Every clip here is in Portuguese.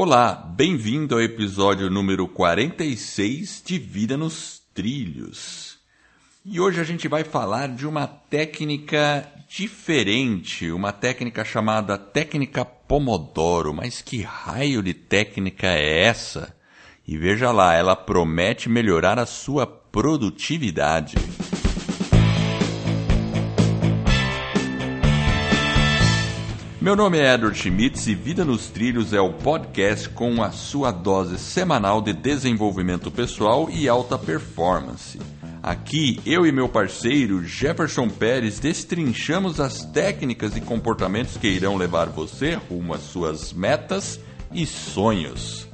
Olá, bem-vindo ao episódio número 46 de Vida nos Trilhos. E hoje a gente vai falar de uma técnica diferente, uma técnica chamada técnica Pomodoro. Mas que raio de técnica é essa? E veja lá, ela promete melhorar a sua produtividade. Meu nome é Edward Schmitz e Vida nos Trilhos é o podcast com a sua dose semanal de desenvolvimento pessoal e alta performance. Aqui, eu e meu parceiro Jefferson Pérez destrinchamos as técnicas e comportamentos que irão levar você rumo às suas metas e sonhos.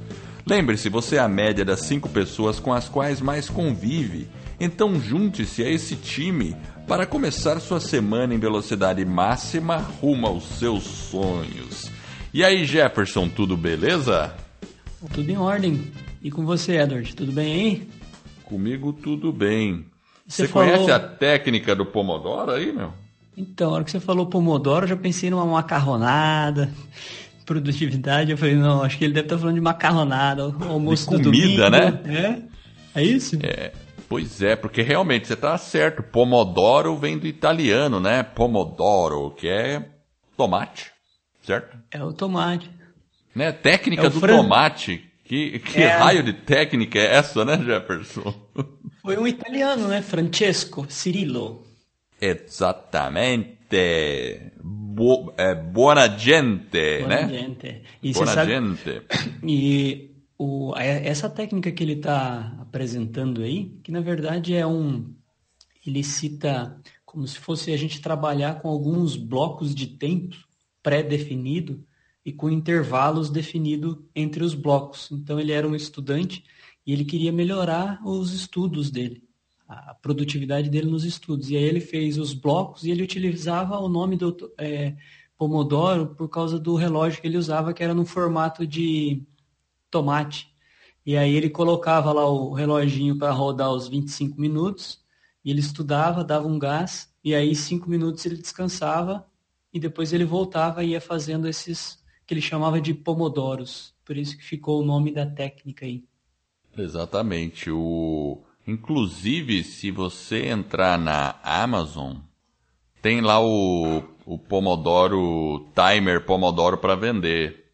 Lembre-se, você é a média das cinco pessoas com as quais mais convive, então junte-se a esse time para começar sua semana em velocidade máxima rumo aos seus sonhos. E aí, Jefferson, tudo beleza? Tudo em ordem. E com você, Edward, tudo bem aí? Comigo tudo bem. Você, você falou... conhece a técnica do Pomodoro aí, meu? Então, na hora que você falou Pomodoro, eu já pensei numa macarronada, produtividade. Eu falei, não, acho que ele deve estar falando de macarronada, almoço de comida, domingo, né? É? É isso? É. Pois é, porque realmente você está certo. Pomodoro vem do italiano, né? Pomodoro, que é tomate, certo? É o tomate. Né? Técnica é do tomate. Que, que é... raio de técnica é essa, né, Jefferson? Foi um italiano, né? Francesco Cirillo. Exatamente. Bo, é, buona gente, buona né? Gente. E buona sabe... gente. E o, essa técnica que ele está apresentando aí, que na verdade é um. Ele cita como se fosse a gente trabalhar com alguns blocos de tempo pré-definido e com intervalos definidos entre os blocos. Então ele era um estudante e ele queria melhorar os estudos dele, a produtividade dele nos estudos. E aí ele fez os blocos e ele utilizava o nome do é, Pomodoro por causa do relógio que ele usava, que era no formato de tomate. E aí ele colocava lá o reloginho para rodar os 25 minutos, e ele estudava, dava um gás, e aí cinco minutos ele descansava, e depois ele voltava e ia fazendo esses que ele chamava de pomodoros. Por isso que ficou o nome da técnica aí. Exatamente. O... Inclusive, se você entrar na Amazon, tem lá o, o Pomodoro Timer Pomodoro para vender.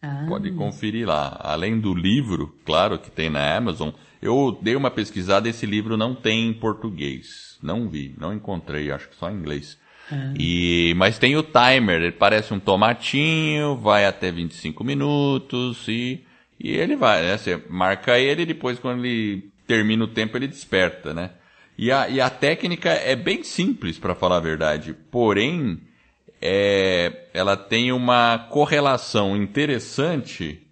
Ah. Pode conferir lá. Além do livro, claro, que tem na Amazon, eu dei uma pesquisada esse livro não tem em português. Não vi, não encontrei, acho que só em inglês. Ah. E, mas tem o timer, ele parece um tomatinho, vai até 25 minutos e, e ele vai, né? Você marca ele e depois quando ele termina o tempo ele desperta, né? E a, e a técnica é bem simples, para falar a verdade. Porém, é, ela tem uma correlação interessante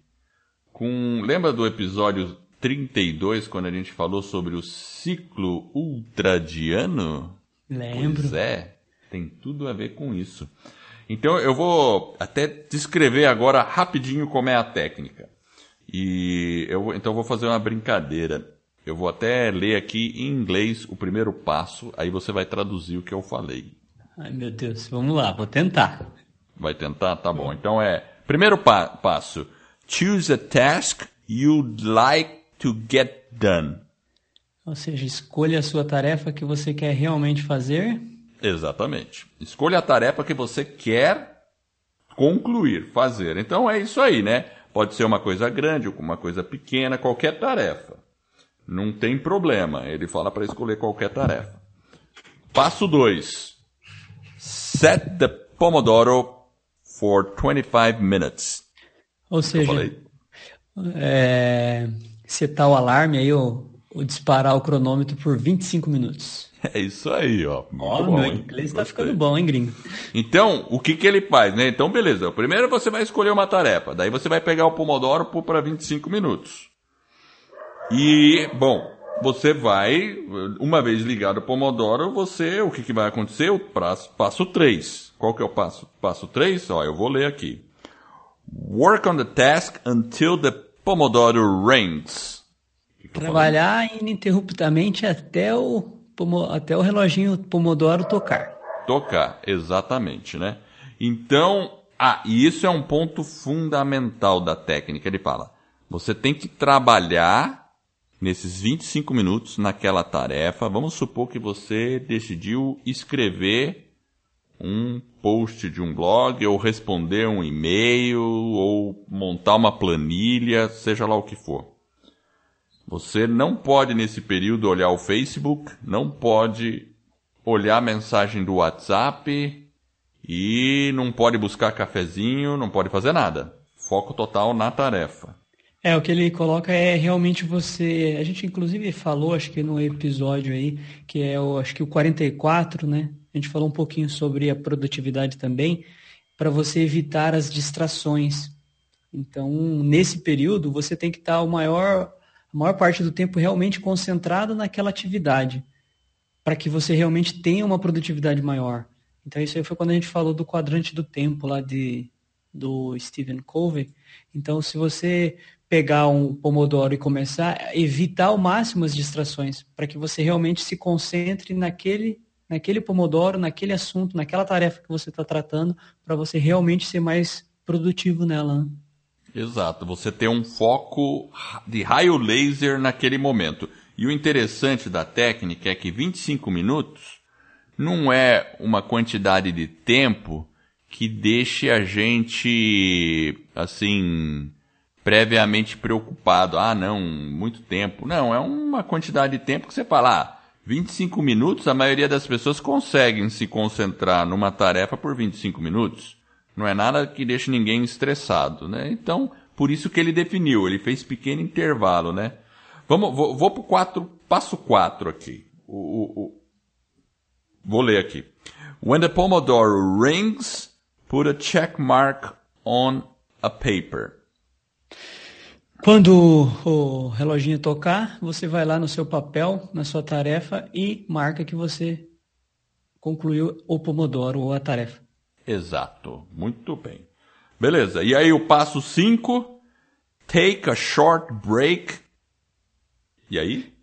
com. Lembra do episódio 32, quando a gente falou sobre o ciclo ultradiano? Lembro. Pois é, tem tudo a ver com isso. Então eu vou até descrever agora rapidinho como é a técnica. E eu então eu vou fazer uma brincadeira. Eu vou até ler aqui em inglês o primeiro passo, aí você vai traduzir o que eu falei. Ai, meu Deus, vamos lá, vou tentar. Vai tentar? Tá bom. Então é. Primeiro pa passo: choose a task you'd like to get done. Ou seja, escolha a sua tarefa que você quer realmente fazer. Exatamente. Escolha a tarefa que você quer concluir, fazer. Então é isso aí, né? Pode ser uma coisa grande ou uma coisa pequena, qualquer tarefa. Não tem problema. Ele fala para escolher qualquer tarefa. Passo 2. Set the Pomodoro for 25 minutes. Ou seja, é, setar o alarme aí, ou, ou disparar o cronômetro por 25 minutos. É isso aí, ó. Ó, meu inglês está ficando bom, hein, gringo? Então, o que, que ele faz, né? Então, beleza. Primeiro você vai escolher uma tarefa. Daí você vai pegar o Pomodoro para 25 minutos. E, bom, você vai, uma vez ligado o Pomodoro, você, o que, que vai acontecer? O passo, passo 3. Qual que é o passo? Passo 3? Ó, eu vou ler aqui. Work on the task until the Pomodoro rings. Trabalhar ininterruptamente até o, até o reloginho Pomodoro tocar. Tocar, exatamente, né? Então, Ah, e isso é um ponto fundamental da técnica. Ele fala: você tem que trabalhar nesses 25 minutos naquela tarefa. Vamos supor que você decidiu escrever um post de um blog, ou responder um e-mail, ou montar uma planilha, seja lá o que for. Você não pode nesse período olhar o Facebook, não pode olhar a mensagem do WhatsApp e não pode buscar cafezinho, não pode fazer nada. Foco total na tarefa. É, o que ele coloca é realmente você. A gente inclusive falou, acho que no episódio aí, que é o, acho que o 44, né? A gente falou um pouquinho sobre a produtividade também, para você evitar as distrações. Então, nesse período, você tem que estar o maior, a maior parte do tempo realmente concentrado naquela atividade, para que você realmente tenha uma produtividade maior. Então, isso aí foi quando a gente falou do quadrante do tempo lá de, do Stephen Covey. Então, se você pegar um Pomodoro e começar evitar ao máximo as distrações, para que você realmente se concentre naquele, naquele Pomodoro, naquele assunto, naquela tarefa que você está tratando, para você realmente ser mais produtivo nela. Né? Exato, você ter um foco de raio laser naquele momento. E o interessante da técnica é que 25 minutos não é uma quantidade de tempo que deixe a gente assim previamente preocupado. Ah, não, muito tempo. Não, é uma quantidade de tempo que você fala, ah, 25 minutos, a maioria das pessoas conseguem se concentrar numa tarefa por 25 minutos. Não é nada que deixe ninguém estressado, né? Então, por isso que ele definiu, ele fez pequeno intervalo, né? Vamos, vou, vou pro quatro, passo 4 aqui. O, o, o, vou ler aqui. When the Pomodoro rings, put a check mark on a paper. Quando o reloginho tocar, você vai lá no seu papel, na sua tarefa e marca que você concluiu o Pomodoro ou a tarefa. Exato. Muito bem. Beleza. E aí o passo 5, take a short break. E aí?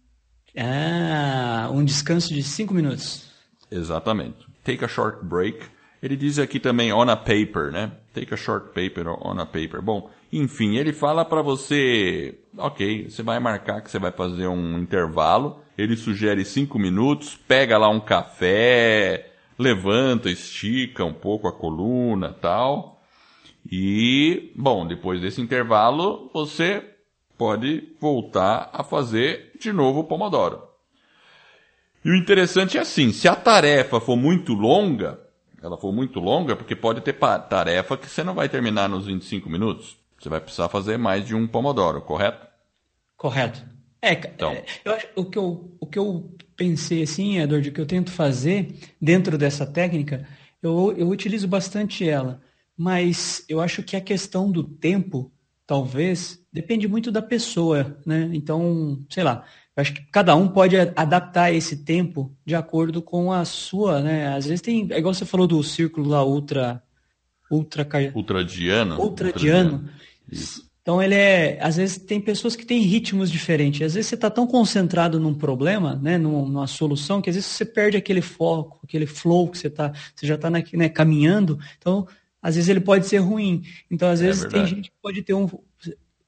Ah, um descanso de 5 minutos. Exatamente. Take a short break. Ele diz aqui também on a paper, né? Take a short paper on a paper. Bom, enfim, ele fala para você, ok, você vai marcar que você vai fazer um intervalo. Ele sugere cinco minutos, pega lá um café, levanta, estica um pouco a coluna, tal. E, bom, depois desse intervalo, você pode voltar a fazer de novo o Pomodoro. E o interessante é assim, se a tarefa for muito longa, ela for muito longa, porque pode ter tarefa que você não vai terminar nos 25 minutos. Você vai precisar fazer mais de um pomodoro, correto? Correto. É, então. É, eu acho, o, que eu, o que eu pensei assim, Edward, o que eu tento fazer dentro dessa técnica, eu, eu utilizo bastante ela, mas eu acho que a questão do tempo, talvez, depende muito da pessoa, né? Então, sei lá, eu acho que cada um pode adaptar esse tempo de acordo com a sua, né? Às vezes tem, é igual você falou do círculo lá ultra ultra ultradiano, ultradiano. ultradiano. Então ele é, às vezes tem pessoas que têm ritmos diferentes. Às vezes você está tão concentrado num problema, né, numa solução, que às vezes você perde aquele foco, aquele flow que você tá, você já está né, caminhando. Então, às vezes ele pode ser ruim. Então, às é vezes tem gente que pode ter um,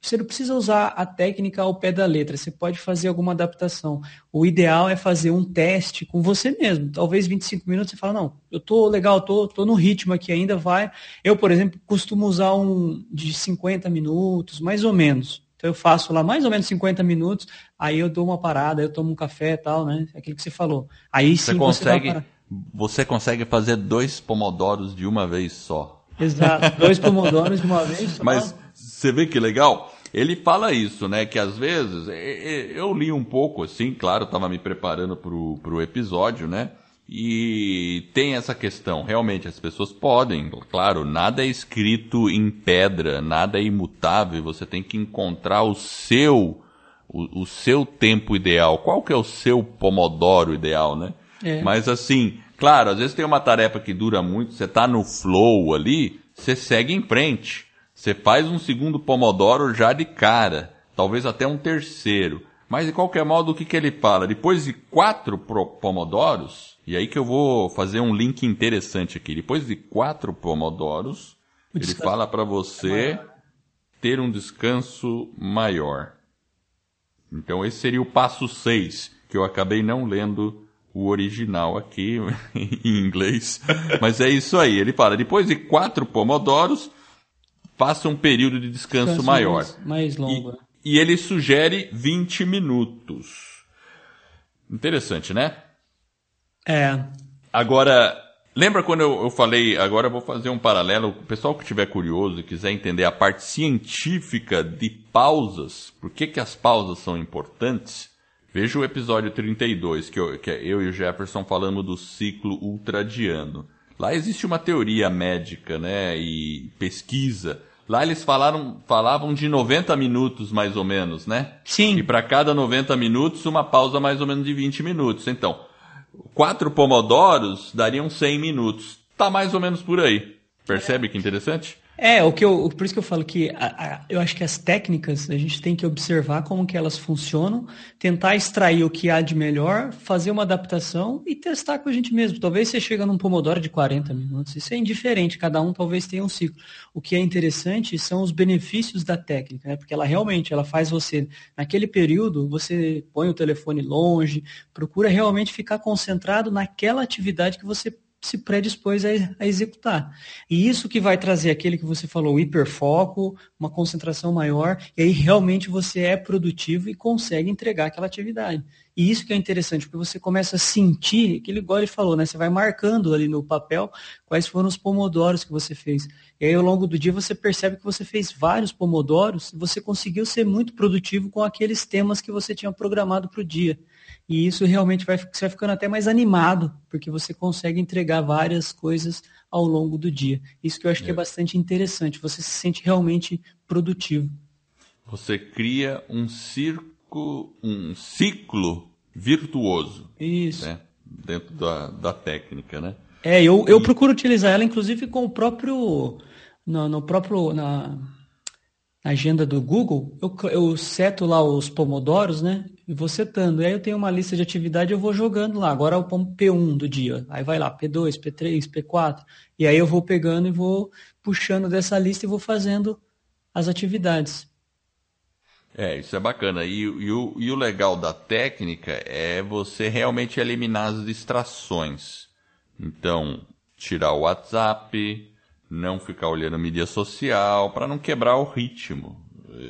você não precisa usar a técnica ao pé da letra, você pode fazer alguma adaptação. O ideal é fazer um teste com você mesmo. Talvez 25 minutos você fala, não, eu tô legal, tô, tô no ritmo aqui ainda, vai. Eu, por exemplo, costumo usar um de 50 minutos, mais ou menos. Então eu faço lá mais ou menos 50 minutos, aí eu dou uma parada, eu tomo um café e tal, né? Aquilo que você falou. Aí sim você consegue, você, você consegue fazer dois pomodoros de uma vez só. Exato, dois pomodoros de uma vez só. Mas você vê que legal? Ele fala isso, né? Que às vezes, eu li um pouco assim, claro, estava me preparando para o episódio, né? E tem essa questão, realmente as pessoas podem, claro, nada é escrito em pedra, nada é imutável, você tem que encontrar o seu o, o seu tempo ideal. Qual que é o seu pomodoro ideal, né? É. Mas assim, claro, às vezes tem uma tarefa que dura muito, você está no flow ali, você segue em frente. Você faz um segundo Pomodoro já de cara, talvez até um terceiro. Mas de qualquer modo, o que, que ele fala? Depois de quatro Pomodoros, e aí que eu vou fazer um link interessante aqui. Depois de quatro Pomodoros, Ele fala para você ter um descanso maior. Então esse seria o passo 6, que eu acabei não lendo o original aqui em inglês. Mas é isso aí. Ele fala, depois de quatro pomodoros, faça um período de descanso, descanso maior. Mais, mais longo. E, e ele sugere 20 minutos. Interessante, né? É. Agora, lembra quando eu, eu, falei, agora eu vou fazer um paralelo, o pessoal que estiver curioso e quiser entender a parte científica de pausas, por que, que as pausas são importantes, Veja o episódio 32, que eu, que é eu e o Jefferson falando do ciclo ultradiano. Lá existe uma teoria médica, né, e pesquisa. Lá eles falaram, falavam de 90 minutos mais ou menos, né? Sim. E para cada 90 minutos, uma pausa mais ou menos de 20 minutos. Então, quatro pomodoros dariam 100 minutos. Tá mais ou menos por aí. Percebe que interessante? É, o que eu, por isso que eu falo que a, a, eu acho que as técnicas a gente tem que observar como que elas funcionam, tentar extrair o que há de melhor, fazer uma adaptação e testar com a gente mesmo. Talvez você chega num pomodoro de 40 minutos, isso é indiferente, cada um talvez tenha um ciclo. O que é interessante são os benefícios da técnica, né? porque ela realmente ela faz você, naquele período, você põe o telefone longe, procura realmente ficar concentrado naquela atividade que você se predispôs a, a, executar. E isso que vai trazer aquele que você falou, hiperfoco, uma concentração maior, e aí realmente você é produtivo e consegue entregar aquela atividade. E isso que é interessante, porque você começa a sentir, aquele igual ele falou, né? Você vai marcando ali no papel quais foram os pomodoros que você fez. E aí ao longo do dia você percebe que você fez vários pomodoros e você conseguiu ser muito produtivo com aqueles temas que você tinha programado para o dia. E isso realmente vai, você vai ficando até mais animado, porque você consegue entregar várias coisas ao longo do dia. Isso que eu acho é. que é bastante interessante. Você se sente realmente produtivo. Você cria um circo, um ciclo virtuoso. Isso. Né? Dentro da, da técnica, né? É, eu, eu e... procuro utilizar ela, inclusive, com o próprio. No, no próprio. Na, agenda do Google, eu, eu seto lá os pomodoros, né? E vou setando. E aí eu tenho uma lista de atividade eu vou jogando lá. Agora é o P1 do dia. Aí vai lá, P2, P3, P4. E aí eu vou pegando e vou puxando dessa lista e vou fazendo as atividades. É, isso é bacana. E, e, o, e o legal da técnica é você realmente eliminar as distrações. Então, tirar o WhatsApp, não ficar olhando mídia social, para não quebrar o ritmo.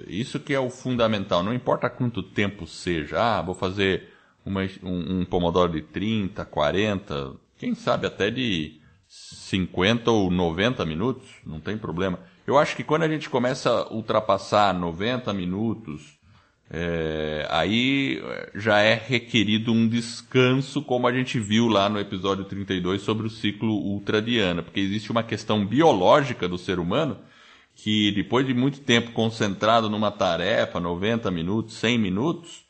Isso que é o fundamental. Não importa quanto tempo seja. Ah, vou fazer uma, um, um pomodoro de 30, 40, quem sabe até de 50 ou 90 minutos, não tem problema. Eu acho que quando a gente começa a ultrapassar 90 minutos, é, aí é, já é requerido um descanso, como a gente viu lá no episódio 32 sobre o ciclo ultradiana, porque existe uma questão biológica do ser humano que depois de muito tempo concentrado numa tarefa, 90 minutos, 100 minutos,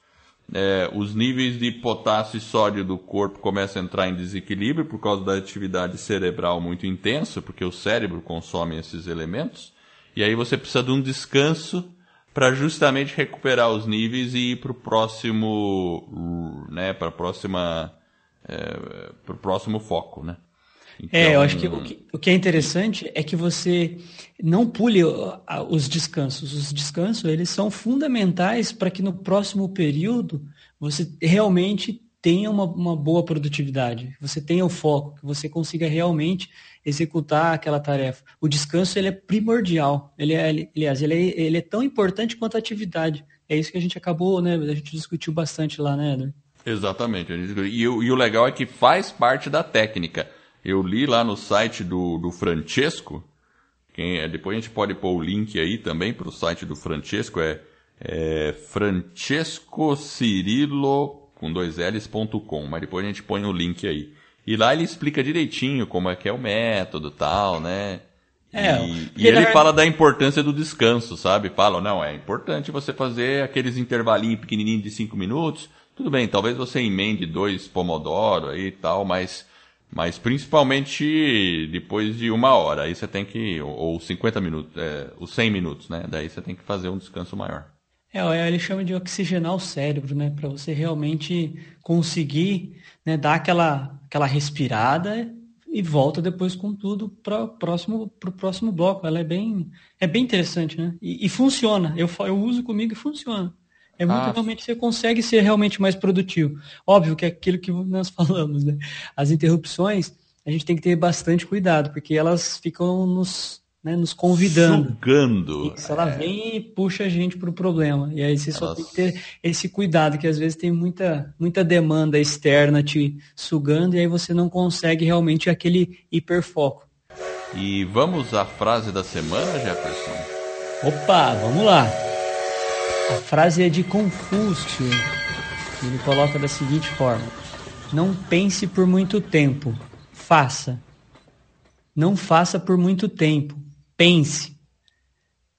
é, os níveis de potássio e sódio do corpo começam a entrar em desequilíbrio por causa da atividade cerebral muito intensa, porque o cérebro consome esses elementos, e aí você precisa de um descanso para justamente recuperar os níveis e ir para o próximo, né, para próxima, é, para o próximo foco, né? Então... É, eu acho que o, que o, que é interessante é que você não pule os descansos. Os descansos eles são fundamentais para que no próximo período você realmente tenha uma, uma boa produtividade, você tenha o foco, que você consiga realmente executar aquela tarefa. O descanso ele é primordial. Ele é, aliás, ele é, ele é tão importante quanto a atividade. É isso que a gente acabou, né? A gente discutiu bastante lá, né, Eder? Exatamente. E, o, e o legal é que faz parte da técnica. Eu li lá no site do, do Francesco, quem, é, depois a gente pode pôr o link aí também para o site do Francesco, é, é Francesco Cirilo com dois L's.com, mas depois a gente põe o link aí. E lá ele explica direitinho como é que é o método tal, né? É, e, e ele fala da importância do descanso, sabe? Fala, não, é importante você fazer aqueles intervalinhos pequenininhos de cinco minutos. Tudo bem, talvez você emende dois pomodoro aí e tal, mas, mas principalmente depois de uma hora. Aí você tem que, ou 50 minutos, é, os 100 minutos, né? Daí você tem que fazer um descanso maior. É, ele chama de oxigenar o cérebro, né? Para você realmente conseguir né, dar aquela, aquela respirada e volta depois com tudo para o próximo, pro próximo bloco. Ela é bem, é bem interessante, né? E, e funciona. Eu, eu uso comigo e funciona. É muito ah. realmente, você consegue ser realmente mais produtivo. Óbvio que é aquilo que nós falamos, né? As interrupções, a gente tem que ter bastante cuidado, porque elas ficam nos, né, nos convidando. Sugando. Isso, ela é. vem e puxa a gente para o problema. E aí você só tem que ter esse cuidado, que às vezes tem muita, muita demanda externa te sugando, e aí você não consegue realmente aquele hiperfoco. E vamos à frase da semana, Jefferson? Opa, vamos lá. A frase é de Confúcio. Ele coloca da seguinte forma: Não pense por muito tempo, faça. Não faça por muito tempo, pense.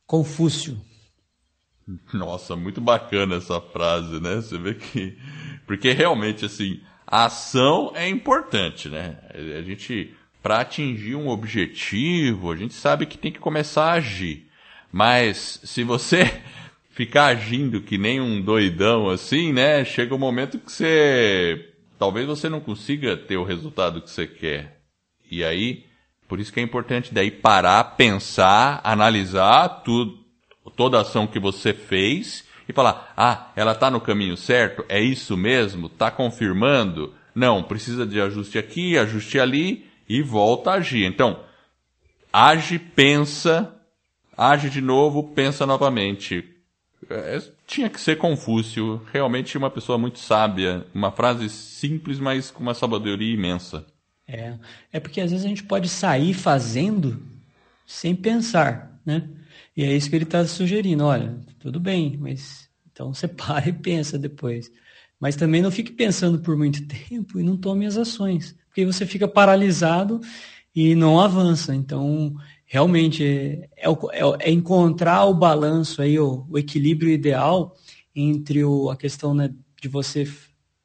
Confúcio. Nossa, muito bacana essa frase, né? Você vê que. Porque realmente, assim, a ação é importante, né? A gente, para atingir um objetivo, a gente sabe que tem que começar a agir. Mas se você ficar agindo que nem um doidão assim, né? Chega um momento que você. Talvez você não consiga ter o resultado que você quer. E aí, por isso que é importante daí parar, pensar, analisar tudo, toda a ação que você fez e falar: ah, ela está no caminho certo? É isso mesmo? Está confirmando? Não, precisa de ajuste aqui, ajuste ali e volta a agir. Então, age, pensa, age de novo, pensa novamente é, tinha que ser Confúcio, realmente uma pessoa muito sábia, uma frase simples, mas com uma sabedoria imensa. É, é porque às vezes a gente pode sair fazendo sem pensar, né? E é isso que ele está sugerindo. Olha, tudo bem, mas então você para e pensa depois. Mas também não fique pensando por muito tempo e não tome as ações, porque você fica paralisado e não avança. Então, realmente é, é, é, encontrar o balanço aí, o, o equilíbrio ideal entre o, a questão né, de você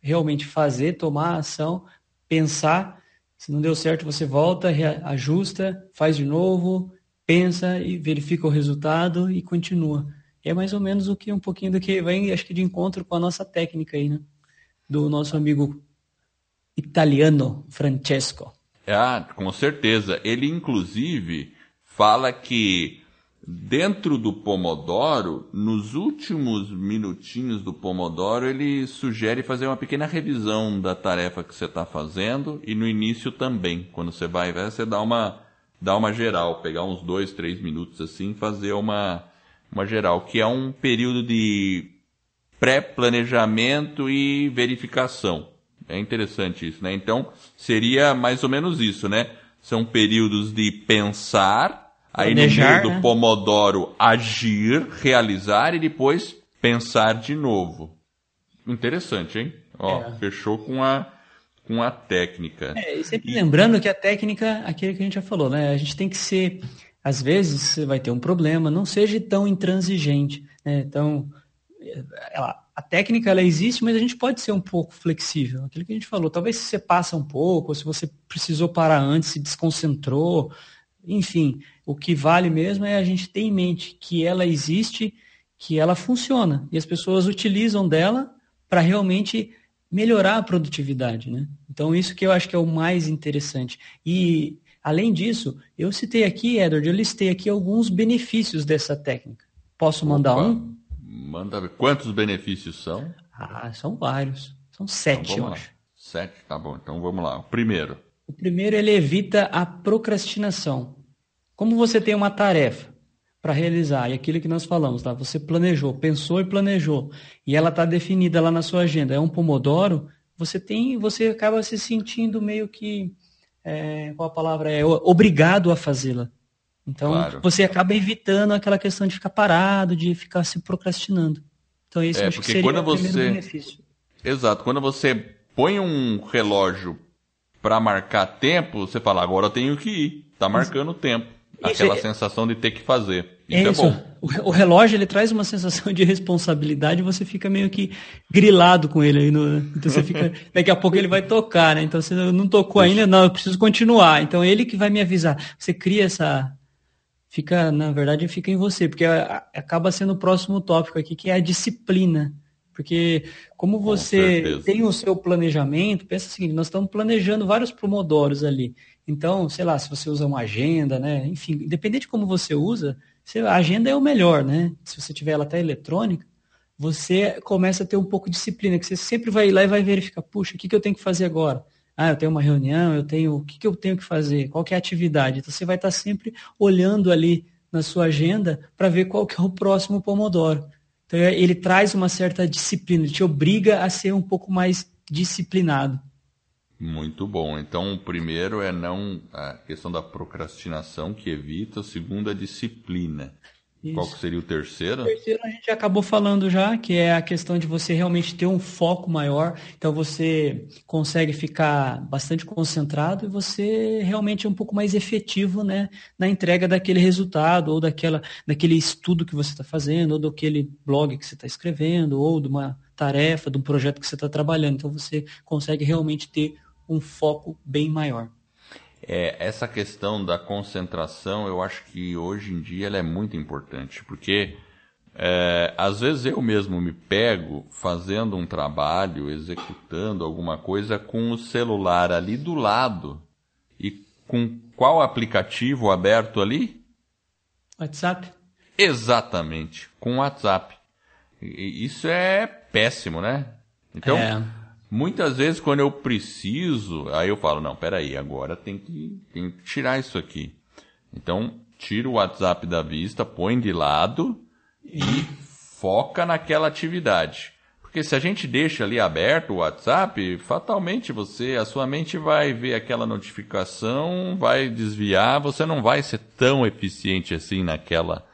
realmente fazer, tomar a ação, pensar. Se não deu certo, você volta, ajusta, faz de novo, pensa e verifica o resultado e continua. É mais ou menos o que um pouquinho do que vem, acho que de encontro com a nossa técnica aí, né? Do nosso amigo italiano Francesco. Ah, com certeza. Ele, inclusive, fala que dentro do Pomodoro, nos últimos minutinhos do Pomodoro, ele sugere fazer uma pequena revisão da tarefa que você está fazendo e no início também. Quando você vai, você dá uma, dá uma geral, pegar uns dois, três minutos assim, fazer uma, uma geral, que é um período de pré-planejamento e verificação. É interessante isso, né? Então, seria mais ou menos isso, né? São períodos de pensar, Aí Planejar, no meio do né? Pomodoro agir, realizar e depois pensar de novo. Interessante, hein? Ó, é. fechou com a com a técnica. É, e sempre e... lembrando que a técnica, aquilo que a gente já falou, né? A gente tem que ser, às vezes você vai ter um problema, não seja tão intransigente, né? Então, ela, a técnica ela existe, mas a gente pode ser um pouco flexível. Aquilo que a gente falou, talvez se você passa um pouco, ou se você precisou parar antes, se desconcentrou, enfim, o que vale mesmo é a gente ter em mente que ela existe, que ela funciona e as pessoas utilizam dela para realmente melhorar a produtividade, né? Então isso que eu acho que é o mais interessante. E além disso, eu citei aqui, Edward, eu listei aqui alguns benefícios dessa técnica. Posso mandar Opa, um? Manda. Quantos benefícios são? Ah, são vários. São sete, então, eu acho. Sete, tá bom. Então vamos lá. O primeiro. O primeiro, ele evita a procrastinação. Como você tem uma tarefa para realizar, e aquilo que nós falamos, tá? você planejou, pensou e planejou, e ela está definida lá na sua agenda, é um pomodoro, você tem, você acaba se sentindo meio que, é, qual a palavra é, obrigado a fazê-la. Então, claro. você acaba evitando aquela questão de ficar parado, de ficar se procrastinando. Então, isso é, acho que seria quando o você... benefício. Exato. Quando você põe um relógio para marcar tempo, você fala, agora eu tenho que ir. Está marcando o tempo. Aquela Isso, sensação de ter que fazer. Isso é, isso. é bom. O, relógio ele traz uma sensação de responsabilidade e você fica meio que grilado com ele aí no, então você fica daqui a pouco ele vai tocar, né? Então você não tocou ainda, não, eu preciso continuar. Então ele que vai me avisar. Você cria essa fica, na verdade, fica em você, porque acaba sendo o próximo tópico aqui que é a disciplina. Porque como você tem o seu planejamento, pensa o seguinte, nós estamos planejando vários pomodoros ali. Então, sei lá, se você usa uma agenda, né? Enfim, independente de como você usa, a agenda é o melhor, né? Se você tiver ela até eletrônica, você começa a ter um pouco de disciplina, que você sempre vai lá e vai verificar, puxa, o que, que eu tenho que fazer agora? Ah, eu tenho uma reunião, eu tenho. O que, que eu tenho que fazer? Qual que é a atividade? Então você vai estar sempre olhando ali na sua agenda para ver qual que é o próximo Pomodoro. Então ele traz uma certa disciplina, ele te obriga a ser um pouco mais disciplinado. Muito bom. Então, o primeiro é não a questão da procrastinação que evita, o segundo é a disciplina. Isso. Qual seria o terceiro? O terceiro a gente acabou falando já, que é a questão de você realmente ter um foco maior. Então você consegue ficar bastante concentrado e você realmente é um pouco mais efetivo né, na entrega daquele resultado, ou daquela, daquele estudo que você está fazendo, ou daquele blog que você está escrevendo, ou de uma tarefa, de um projeto que você está trabalhando. Então você consegue realmente ter um foco bem maior. É, essa questão da concentração, eu acho que hoje em dia ela é muito importante, porque é, às vezes eu mesmo me pego fazendo um trabalho, executando alguma coisa com o celular ali do lado. E com qual aplicativo aberto ali? WhatsApp. Exatamente, com WhatsApp. E isso é péssimo, né? Então, é. Muitas vezes, quando eu preciso, aí eu falo, não, peraí, agora tem que, tem que tirar isso aqui. Então, tira o WhatsApp da vista, põe de lado e foca naquela atividade. Porque se a gente deixa ali aberto o WhatsApp, fatalmente você, a sua mente vai ver aquela notificação, vai desviar, você não vai ser tão eficiente assim naquela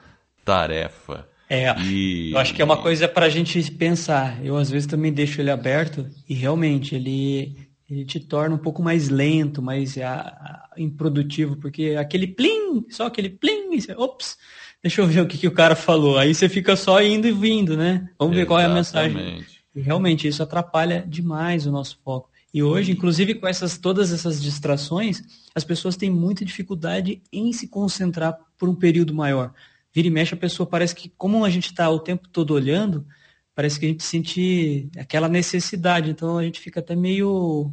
tarefa. É, e... eu acho que é uma coisa para a gente pensar. Eu às vezes também deixo ele aberto e realmente ele, ele te torna um pouco mais lento, mais a, a, improdutivo, porque aquele plim, só aquele plim, você, ops, deixa eu ver o que, que o cara falou. Aí você fica só indo e vindo, né? Vamos ver Exatamente. qual é a mensagem. E realmente isso atrapalha demais o nosso foco. E hoje, inclusive com essas todas essas distrações, as pessoas têm muita dificuldade em se concentrar por um período maior vira e mexe, a pessoa parece que, como a gente está o tempo todo olhando, parece que a gente sente aquela necessidade. Então a gente fica até meio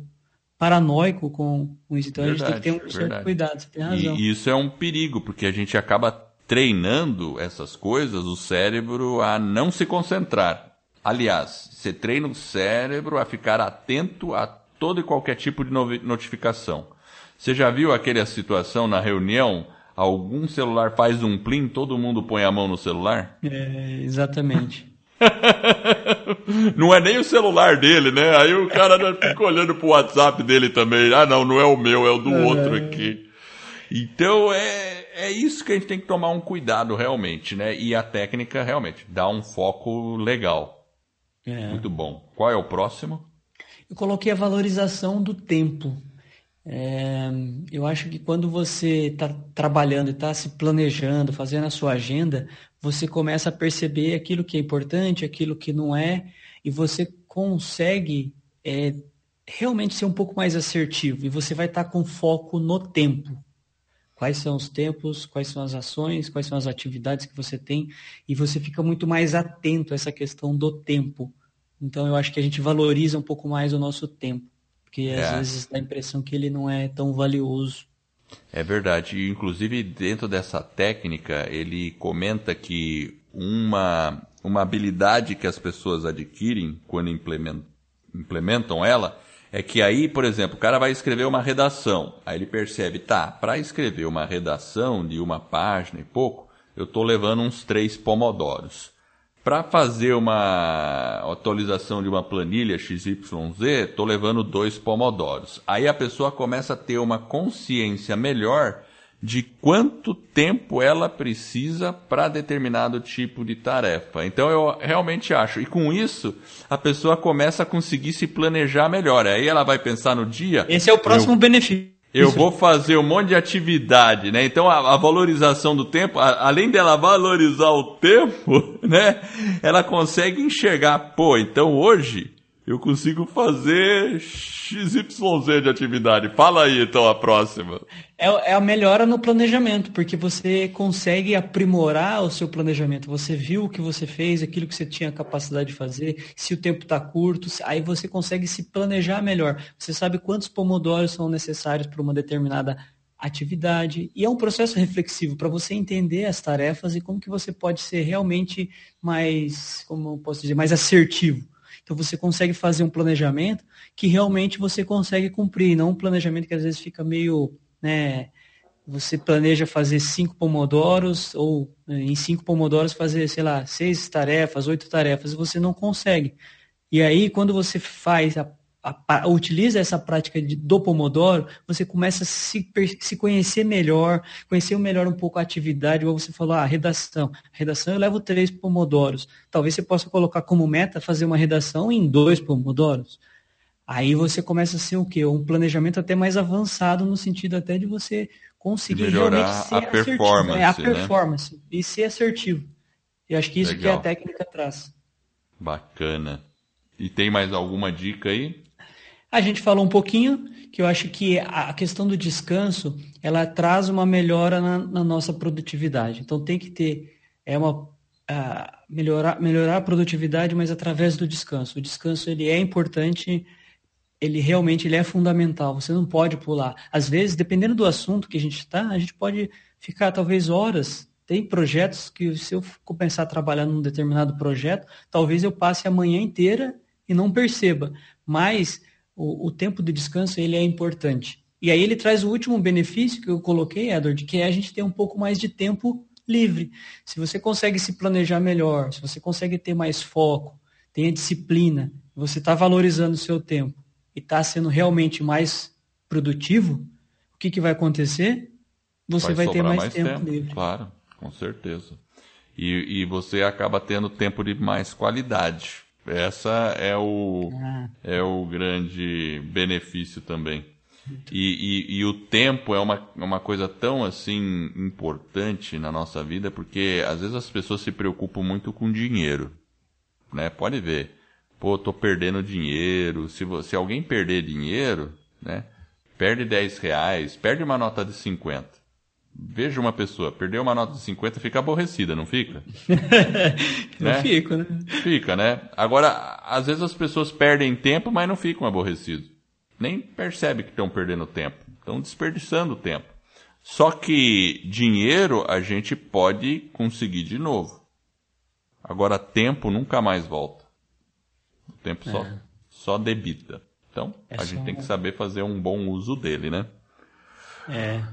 paranoico com, com isso. Então verdade, a gente tem que ter um certo cuidado, você tem razão. E isso é um perigo, porque a gente acaba treinando essas coisas, o cérebro a não se concentrar. Aliás, você treina o cérebro a ficar atento a todo e qualquer tipo de notificação. Você já viu aquela situação na reunião algum celular faz um plim, todo mundo põe a mão no celular? É, exatamente. não é nem o celular dele, né? Aí o cara fica olhando pro WhatsApp dele também. Ah, não, não é o meu, é o do é... outro aqui. Então é, é isso que a gente tem que tomar um cuidado realmente, né? E a técnica realmente dá um foco legal. É. Muito bom. Qual é o próximo? Eu coloquei a valorização do tempo. É, eu acho que quando você está trabalhando e está se planejando, fazendo a sua agenda, você começa a perceber aquilo que é importante, aquilo que não é, e você consegue é, realmente ser um pouco mais assertivo. E você vai estar tá com foco no tempo. Quais são os tempos, quais são as ações, quais são as atividades que você tem, e você fica muito mais atento a essa questão do tempo. Então eu acho que a gente valoriza um pouco mais o nosso tempo porque é. às vezes dá a impressão que ele não é tão valioso. É verdade. Inclusive, dentro dessa técnica, ele comenta que uma, uma habilidade que as pessoas adquirem quando implementam, implementam ela é que aí, por exemplo, o cara vai escrever uma redação. Aí ele percebe, tá, para escrever uma redação de uma página e pouco, eu estou levando uns três pomodoros. Para fazer uma atualização de uma planilha XYZ, estou levando dois pomodoros. Aí a pessoa começa a ter uma consciência melhor de quanto tempo ela precisa para determinado tipo de tarefa. Então eu realmente acho. E com isso, a pessoa começa a conseguir se planejar melhor. Aí ela vai pensar no dia. Esse é o próximo eu... benefício eu vou fazer um monte de atividade, né? Então a, a valorização do tempo, a, além dela valorizar o tempo, né? Ela consegue enxergar, pô, então hoje eu consigo fazer XYZ de atividade. Fala aí então a próxima. É, é, a melhora no planejamento, porque você consegue aprimorar o seu planejamento. Você viu o que você fez, aquilo que você tinha capacidade de fazer, se o tempo está curto, aí você consegue se planejar melhor. Você sabe quantos pomodoros são necessários para uma determinada atividade. E é um processo reflexivo para você entender as tarefas e como que você pode ser realmente mais, como posso dizer, mais assertivo. Então você consegue fazer um planejamento que realmente você consegue cumprir, não um planejamento que às vezes fica meio, né, você planeja fazer cinco pomodoros ou né, em cinco pomodoros fazer, sei lá, seis tarefas, oito tarefas, e você não consegue. E aí, quando você faz a a, a, utiliza essa prática de, do Pomodoro, você começa a se, se conhecer melhor, conhecer melhor um pouco a atividade, igual você falou, ah, redação. Redação eu levo três Pomodoros. Talvez você possa colocar como meta fazer uma redação em dois Pomodoros. Aí você começa a ser o quê? Um planejamento até mais avançado, no sentido até de você conseguir Melhorar realmente ser a performance. É, a performance. Né? E ser assertivo. E acho que isso Legal. que a técnica traz. Bacana. E tem mais alguma dica aí? A gente falou um pouquinho que eu acho que a questão do descanso ela traz uma melhora na, na nossa produtividade. Então tem que ter é uma melhorar melhorar a produtividade, mas através do descanso. O descanso ele é importante, ele realmente ele é fundamental. Você não pode pular. Às vezes, dependendo do assunto que a gente está, a gente pode ficar talvez horas tem projetos que, se eu começar a trabalhar num determinado projeto, talvez eu passe a manhã inteira e não perceba. Mas o, o tempo de descanso ele é importante. E aí ele traz o último benefício que eu coloquei, Edward, que é a gente ter um pouco mais de tempo livre. Se você consegue se planejar melhor, se você consegue ter mais foco, tenha disciplina, você está valorizando o seu tempo e está sendo realmente mais produtivo, o que, que vai acontecer? Você vai, vai ter mais, mais tempo, tempo, livre. Claro, com certeza. E, e você acaba tendo tempo de mais qualidade. Essa é o, ah. é o grande benefício também. E, e, e, o tempo é uma, uma coisa tão assim importante na nossa vida, porque às vezes as pessoas se preocupam muito com dinheiro. Né? Pode ver. Pô, tô perdendo dinheiro. Se, se alguém perder dinheiro, né? Perde 10 reais, perde uma nota de 50. Veja uma pessoa, perdeu uma nota de 50, fica aborrecida, não fica? não né? fico, né? Fica, né? Agora, às vezes as pessoas perdem tempo, mas não ficam aborrecidos. Nem percebem que estão perdendo tempo. Estão desperdiçando tempo. Só que dinheiro a gente pode conseguir de novo. Agora, tempo nunca mais volta. O tempo é. só, só debita. Então, é a gente tem que saber fazer um bom uso dele, né? É.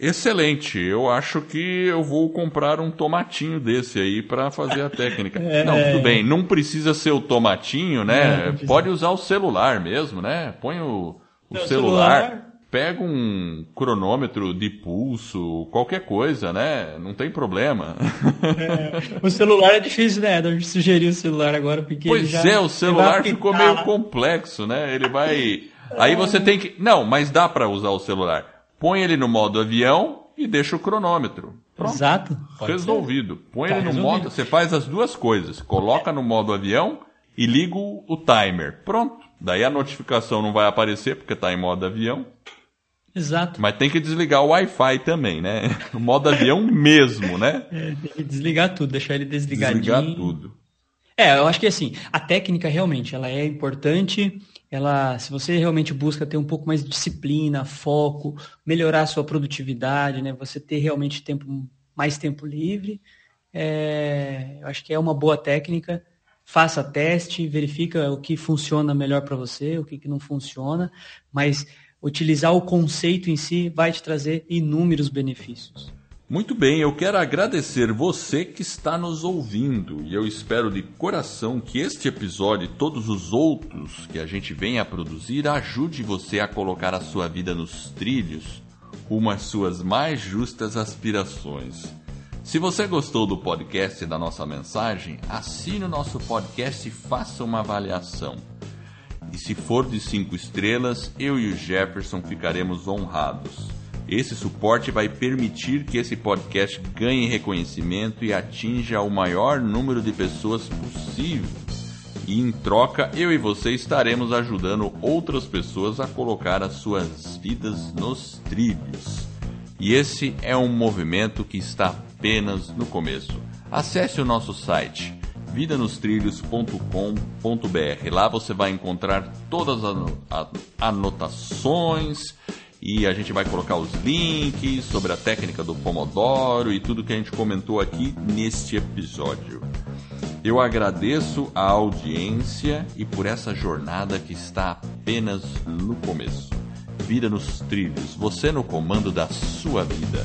Excelente. Eu acho que eu vou comprar um tomatinho desse aí para fazer a técnica. É... Não, tudo bem. Não precisa ser o tomatinho, né? Pode usar o celular mesmo, né? Põe o, o celular, celular, pega um cronômetro de pulso, qualquer coisa, né? Não tem problema. É, o celular é difícil, né? A gente sugeriu o celular agora porque Pois já, é, o celular ficou meio complexo, né? Ele vai. Aí você tem que. Não, mas dá para usar o celular põe ele no modo avião e deixa o cronômetro. Pronto. Exato. Resolvido. Ser. Põe tá ele no resolvido. modo. Você faz as duas coisas. Coloca no modo avião e liga o timer. Pronto. Daí a notificação não vai aparecer porque está em modo avião. Exato. Mas tem que desligar o Wi-Fi também, né? O modo avião mesmo, né? É, tem que desligar tudo, deixar ele desligadinho. Desligar tudo. É, eu acho que assim, a técnica realmente ela é importante ela, se você realmente busca ter um pouco mais de disciplina, foco, melhorar a sua produtividade, né, você ter realmente tempo, mais tempo livre, é, eu acho que é uma boa técnica. Faça teste, verifica o que funciona melhor para você, o que, que não funciona, mas utilizar o conceito em si vai te trazer inúmeros benefícios. Muito bem, eu quero agradecer você que está nos ouvindo e eu espero de coração que este episódio e todos os outros que a gente vem a produzir ajude você a colocar a sua vida nos trilhos rumo às suas mais justas aspirações. Se você gostou do podcast e da nossa mensagem, assine o nosso podcast e faça uma avaliação. E se for de cinco estrelas, eu e o Jefferson ficaremos honrados. Esse suporte vai permitir que esse podcast ganhe reconhecimento e atinja o maior número de pessoas possível. E em troca, eu e você estaremos ajudando outras pessoas a colocar as suas vidas nos trilhos. E esse é um movimento que está apenas no começo. Acesse o nosso site vidanostrilhos.com.br. Lá você vai encontrar todas as anotações e a gente vai colocar os links sobre a técnica do Pomodoro e tudo que a gente comentou aqui neste episódio. Eu agradeço a audiência e por essa jornada que está apenas no começo. Vida nos trilhos, você no comando da sua vida.